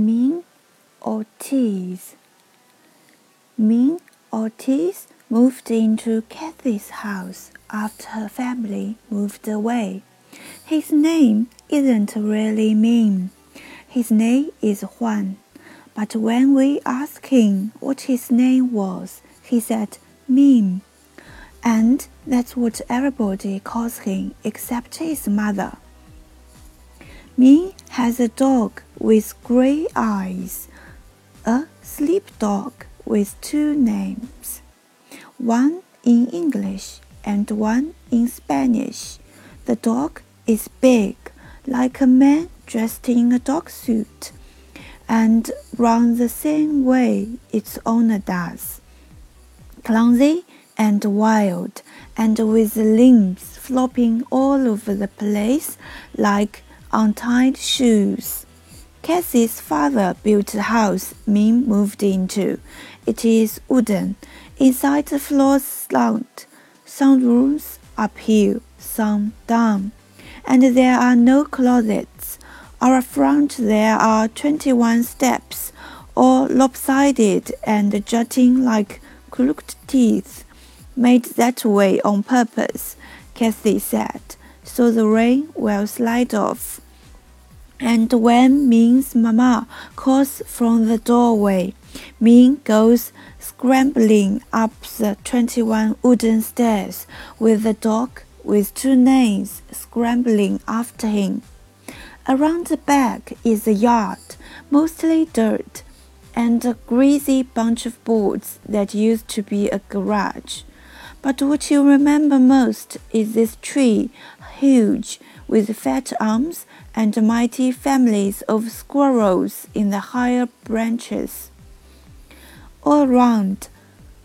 Meme Ortiz. Meme Ortiz moved into Cathy's house after her family moved away. His name isn't really Meme. His name is Juan. But when we asked him what his name was, he said Meme. And that's what everybody calls him except his mother. Meme has a dog with gray eyes, a sleep dog with two names, one in English and one in Spanish. The dog is big, like a man dressed in a dog suit, and runs the same way its owner does. Clumsy and wild, and with limbs flopping all over the place like untied shoes. Cathy's father built the house Meme moved into. It is wooden. Inside the floors slant. Some rooms uphill, some down. And there are no closets. Our front there are 21 steps, all lopsided and jutting like crooked teeth, made that way on purpose, Cathy said so the rain will slide off. And when Meme's mama calls from the doorway, Meme goes scrambling up the 21 wooden stairs with the dog with two names scrambling after him. Around the back is a yard, mostly dirt, and a greasy bunch of boards that used to be a garage. But what you remember most is this tree huge, with fat arms and mighty families of squirrels in the higher branches. All round,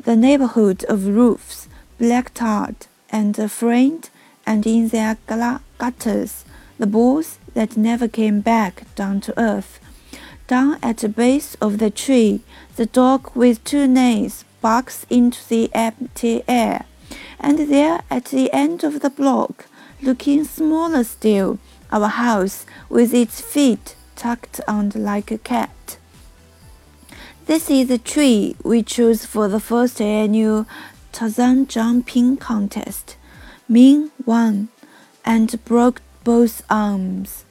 the neighborhood of roofs, black tarred and framed, and in their gutters, the balls that never came back down to earth. Down at the base of the tree, the dog with two nails barks into the empty air, and there at the end of the block, looking smaller still, our house with its feet tucked under like a cat. This is the tree we chose for the first annual Tarzan jumping contest. Meme won and broke both arms.